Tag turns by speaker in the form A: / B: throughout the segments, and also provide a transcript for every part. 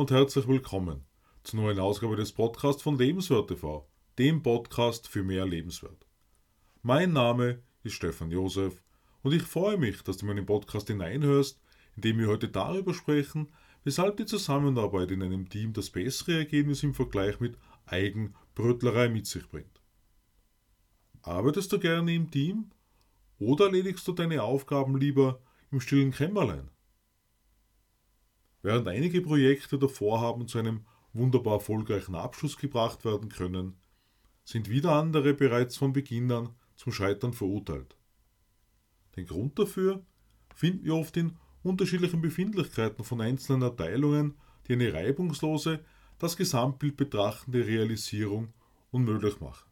A: und herzlich willkommen zur neuen Ausgabe des Podcasts von Lebenswert TV, dem Podcast für mehr Lebenswert. Mein Name ist Stefan Josef und ich freue mich, dass du meinen Podcast hineinhörst, in dem wir heute darüber sprechen, weshalb die Zusammenarbeit in einem Team das bessere Ergebnis im Vergleich mit Eigenbrötlerei mit sich bringt. Arbeitest du gerne im Team oder erledigst du deine Aufgaben lieber im stillen Kämmerlein? Während einige Projekte oder Vorhaben zu einem wunderbar erfolgreichen Abschluss gebracht werden können, sind wieder andere bereits von Beginn an zum Scheitern verurteilt. Den Grund dafür finden wir oft in unterschiedlichen Befindlichkeiten von einzelnen Erteilungen, die eine reibungslose, das Gesamtbild betrachtende Realisierung unmöglich machen.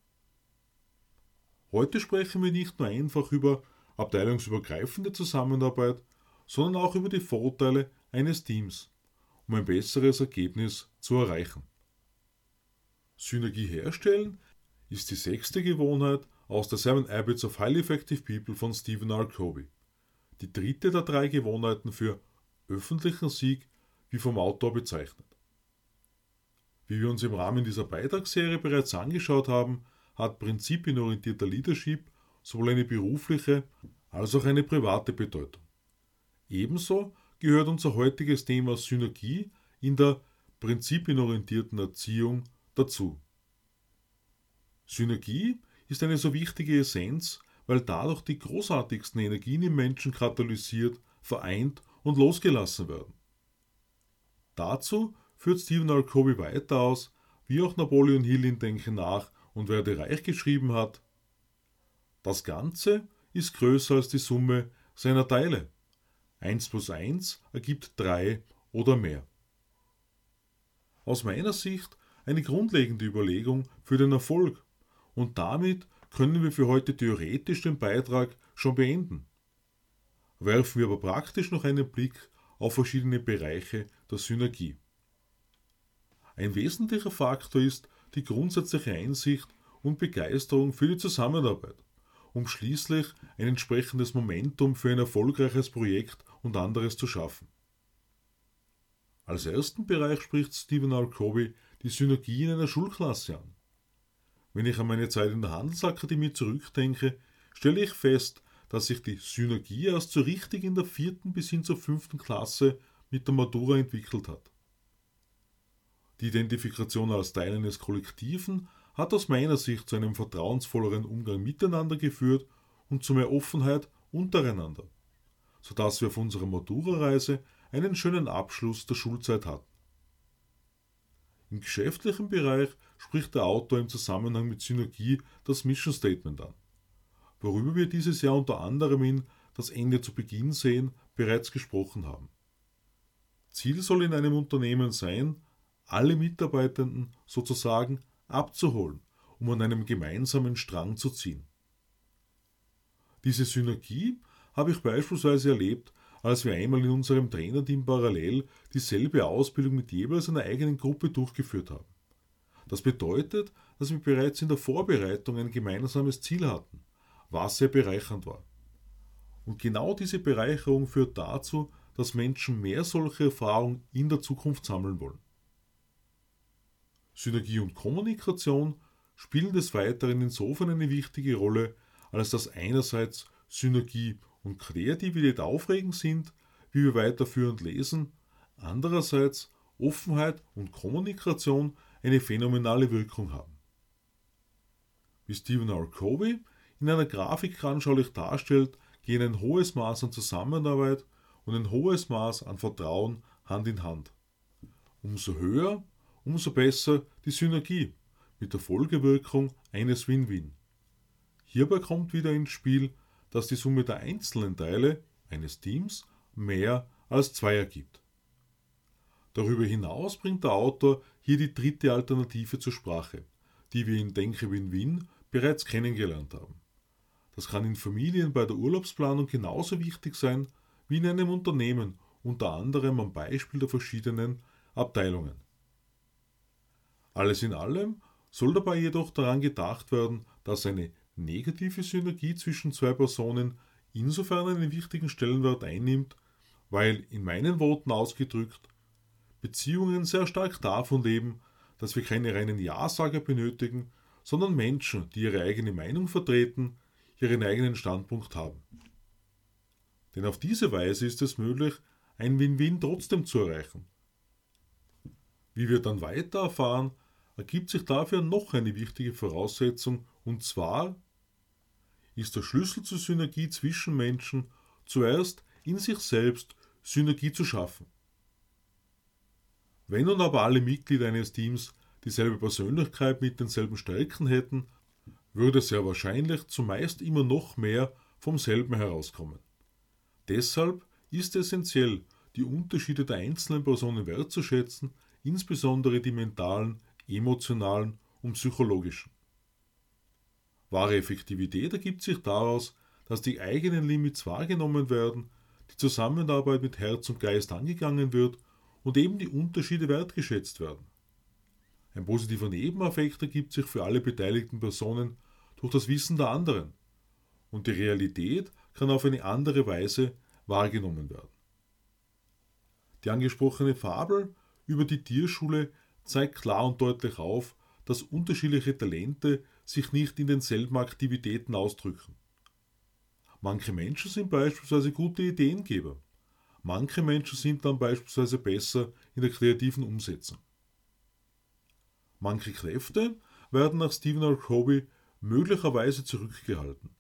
A: Heute sprechen wir nicht nur einfach über abteilungsübergreifende Zusammenarbeit, sondern auch über die Vorteile eines Teams, um ein besseres Ergebnis zu erreichen. Synergie herstellen ist die sechste Gewohnheit aus der Seven Habits of Highly Effective People von Stephen R. Covey. Die dritte der drei Gewohnheiten für öffentlichen Sieg, wie vom Autor bezeichnet. Wie wir uns im Rahmen dieser Beitragsserie bereits angeschaut haben, hat prinzipienorientierter Leadership sowohl eine berufliche als auch eine private Bedeutung. Ebenso gehört unser heutiges Thema Synergie in der prinzipienorientierten Erziehung dazu. Synergie ist eine so wichtige Essenz, weil dadurch die großartigsten Energien im Menschen katalysiert, vereint und losgelassen werden. Dazu führt Stephen R. Covey weiter aus, wie auch Napoleon Hill in Denke nach und werde reich geschrieben hat. Das Ganze ist größer als die Summe seiner Teile. 1 plus 1 ergibt 3 oder mehr. Aus meiner Sicht eine grundlegende Überlegung für den Erfolg und damit können wir für heute theoretisch den Beitrag schon beenden. Werfen wir aber praktisch noch einen Blick auf verschiedene Bereiche der Synergie. Ein wesentlicher Faktor ist die grundsätzliche Einsicht und Begeisterung für die Zusammenarbeit um schließlich ein entsprechendes Momentum für ein erfolgreiches Projekt und anderes zu schaffen. Als ersten Bereich spricht Stephen R. Covey die Synergie in einer Schulklasse an. Wenn ich an meine Zeit in der Handelsakademie zurückdenke, stelle ich fest, dass sich die Synergie erst so richtig in der vierten bis hin zur fünften Klasse mit der Matura entwickelt hat. Die Identifikation als Teil eines Kollektiven hat aus meiner Sicht zu einem vertrauensvolleren Umgang miteinander geführt und zu mehr Offenheit untereinander, sodass wir auf unserer Matura-Reise einen schönen Abschluss der Schulzeit hatten. Im geschäftlichen Bereich spricht der Autor im Zusammenhang mit Synergie das Mission Statement an, worüber wir dieses Jahr unter anderem in Das Ende zu Beginn sehen bereits gesprochen haben. Ziel soll in einem Unternehmen sein, alle Mitarbeitenden sozusagen abzuholen, um an einem gemeinsamen Strang zu ziehen. Diese Synergie habe ich beispielsweise erlebt, als wir einmal in unserem Trainerteam parallel dieselbe Ausbildung mit jeweils einer eigenen Gruppe durchgeführt haben. Das bedeutet, dass wir bereits in der Vorbereitung ein gemeinsames Ziel hatten, was sehr bereichernd war. Und genau diese Bereicherung führt dazu, dass Menschen mehr solche Erfahrungen in der Zukunft sammeln wollen. Synergie und Kommunikation spielen des Weiteren insofern eine wichtige Rolle, als dass einerseits Synergie und Kreativität aufregend sind, wie wir weiterführend lesen, andererseits Offenheit und Kommunikation eine phänomenale Wirkung haben. Wie Stephen R. Covey in einer Grafik anschaulich darstellt, gehen ein hohes Maß an Zusammenarbeit und ein hohes Maß an Vertrauen Hand in Hand. Umso höher umso besser die Synergie mit der Folgewirkung eines Win-Win. Hierbei kommt wieder ins Spiel, dass die Summe der einzelnen Teile eines Teams mehr als zwei ergibt. Darüber hinaus bringt der Autor hier die dritte Alternative zur Sprache, die wir in Denke Win-Win bereits kennengelernt haben. Das kann in Familien bei der Urlaubsplanung genauso wichtig sein wie in einem Unternehmen, unter anderem am Beispiel der verschiedenen Abteilungen. Alles in allem soll dabei jedoch daran gedacht werden, dass eine negative Synergie zwischen zwei Personen insofern einen wichtigen Stellenwert einnimmt, weil in meinen Worten ausgedrückt Beziehungen sehr stark davon leben, dass wir keine reinen Ja-Sager benötigen, sondern Menschen, die ihre eigene Meinung vertreten, ihren eigenen Standpunkt haben. Denn auf diese Weise ist es möglich, ein Win-Win trotzdem zu erreichen. Wie wir dann weiter erfahren, ergibt sich dafür noch eine wichtige Voraussetzung, und zwar ist der Schlüssel zur Synergie zwischen Menschen zuerst in sich selbst Synergie zu schaffen. Wenn nun aber alle Mitglieder eines Teams dieselbe Persönlichkeit mit denselben Stärken hätten, würde sehr wahrscheinlich zumeist immer noch mehr vom selben herauskommen. Deshalb ist es essentiell, die Unterschiede der einzelnen Personen wertzuschätzen, insbesondere die mentalen, emotionalen und psychologischen. Wahre Effektivität ergibt sich daraus, dass die eigenen Limits wahrgenommen werden, die Zusammenarbeit mit Herz und Geist angegangen wird und eben die Unterschiede wertgeschätzt werden. Ein positiver Nebeneffekt ergibt sich für alle beteiligten Personen durch das Wissen der anderen und die Realität kann auf eine andere Weise wahrgenommen werden. Die angesprochene Fabel über die Tierschule zeigt klar und deutlich auf, dass unterschiedliche Talente sich nicht in denselben Aktivitäten ausdrücken. Manche Menschen sind beispielsweise gute Ideengeber. Manche Menschen sind dann beispielsweise besser in der kreativen Umsetzung. Manche Kräfte werden nach Stephen R. Covey möglicherweise zurückgehalten,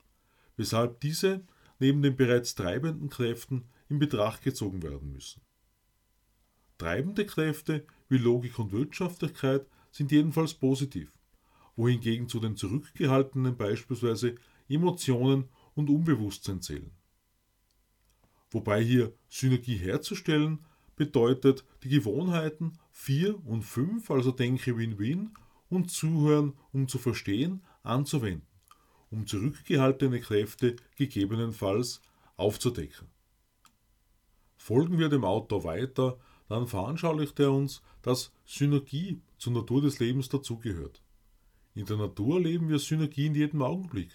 A: weshalb diese neben den bereits treibenden Kräften in Betracht gezogen werden müssen. Treibende Kräfte wie Logik und Wirtschaftlichkeit sind jedenfalls positiv, wohingegen zu den zurückgehaltenen beispielsweise Emotionen und Unbewusstsein zählen. Wobei hier Synergie herzustellen bedeutet, die Gewohnheiten 4 und 5, also denke Win-Win und Zuhören, um zu verstehen, anzuwenden, um zurückgehaltene Kräfte gegebenenfalls aufzudecken. Folgen wir dem Autor weiter, dann veranschaulicht er uns, dass Synergie zur Natur des Lebens dazugehört. In der Natur leben wir Synergie in jedem Augenblick.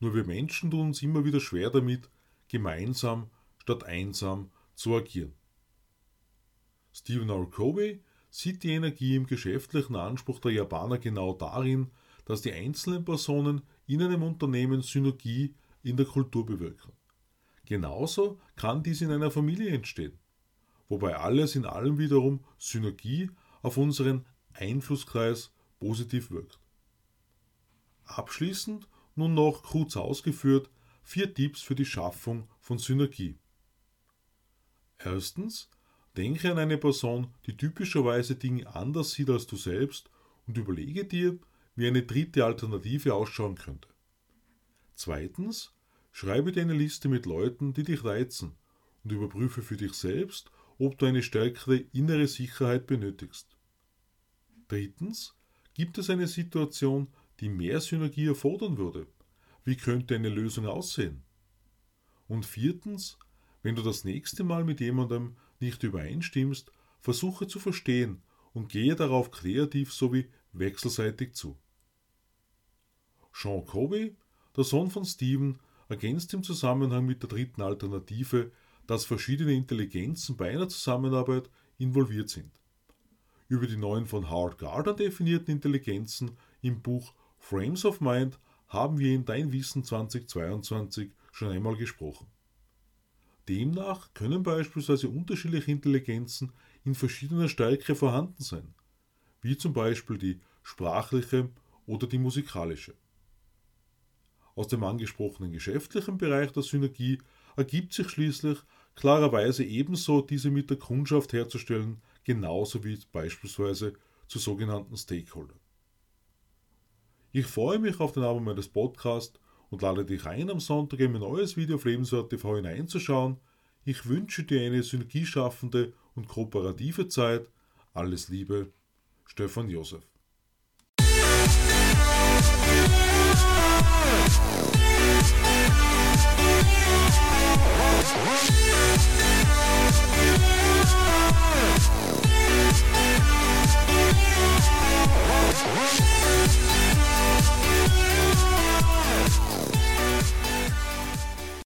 A: Nur wir Menschen tun uns immer wieder schwer damit, gemeinsam statt einsam zu agieren. Stephen R. Covey sieht die Energie im geschäftlichen Anspruch der Japaner genau darin, dass die einzelnen Personen in einem Unternehmen Synergie in der Kultur bewirken. Genauso kann dies in einer Familie entstehen, wobei alles in allem wiederum Synergie auf unseren Einflusskreis positiv wirkt. Abschließend nun noch kurz ausgeführt vier Tipps für die Schaffung von Synergie. Erstens, denke an eine Person, die typischerweise Dinge anders sieht als du selbst und überlege dir, wie eine dritte Alternative ausschauen könnte. Zweitens, schreibe dir eine Liste mit Leuten, die dich reizen und überprüfe für dich selbst, ob du eine stärkere innere Sicherheit benötigst. Drittens, gibt es eine Situation, die mehr Synergie erfordern würde? Wie könnte eine Lösung aussehen? Und viertens, wenn du das nächste Mal mit jemandem nicht übereinstimmst, versuche zu verstehen und gehe darauf kreativ sowie wechselseitig zu. Sean Covey, der Sohn von Stephen, ergänzt im Zusammenhang mit der dritten Alternative, dass verschiedene Intelligenzen bei einer Zusammenarbeit involviert sind. Über die neuen von Howard Gardner definierten Intelligenzen im Buch Frames of Mind haben wir in Dein Wissen 2022 schon einmal gesprochen. Demnach können beispielsweise unterschiedliche Intelligenzen in verschiedener Stärke vorhanden sein, wie zum Beispiel die sprachliche oder die musikalische. Aus dem angesprochenen geschäftlichen Bereich der Synergie ergibt sich schließlich klarerweise ebenso diese mit der Kundschaft herzustellen, genauso wie beispielsweise zu sogenannten Stakeholdern. Ich freue mich auf den Abend meines Podcasts und lade dich ein, am Sonntag in mein neues Video auf Lebenswert TV hineinzuschauen. Ich wünsche dir eine synergieschaffende und kooperative Zeit. Alles Liebe, Stefan Josef.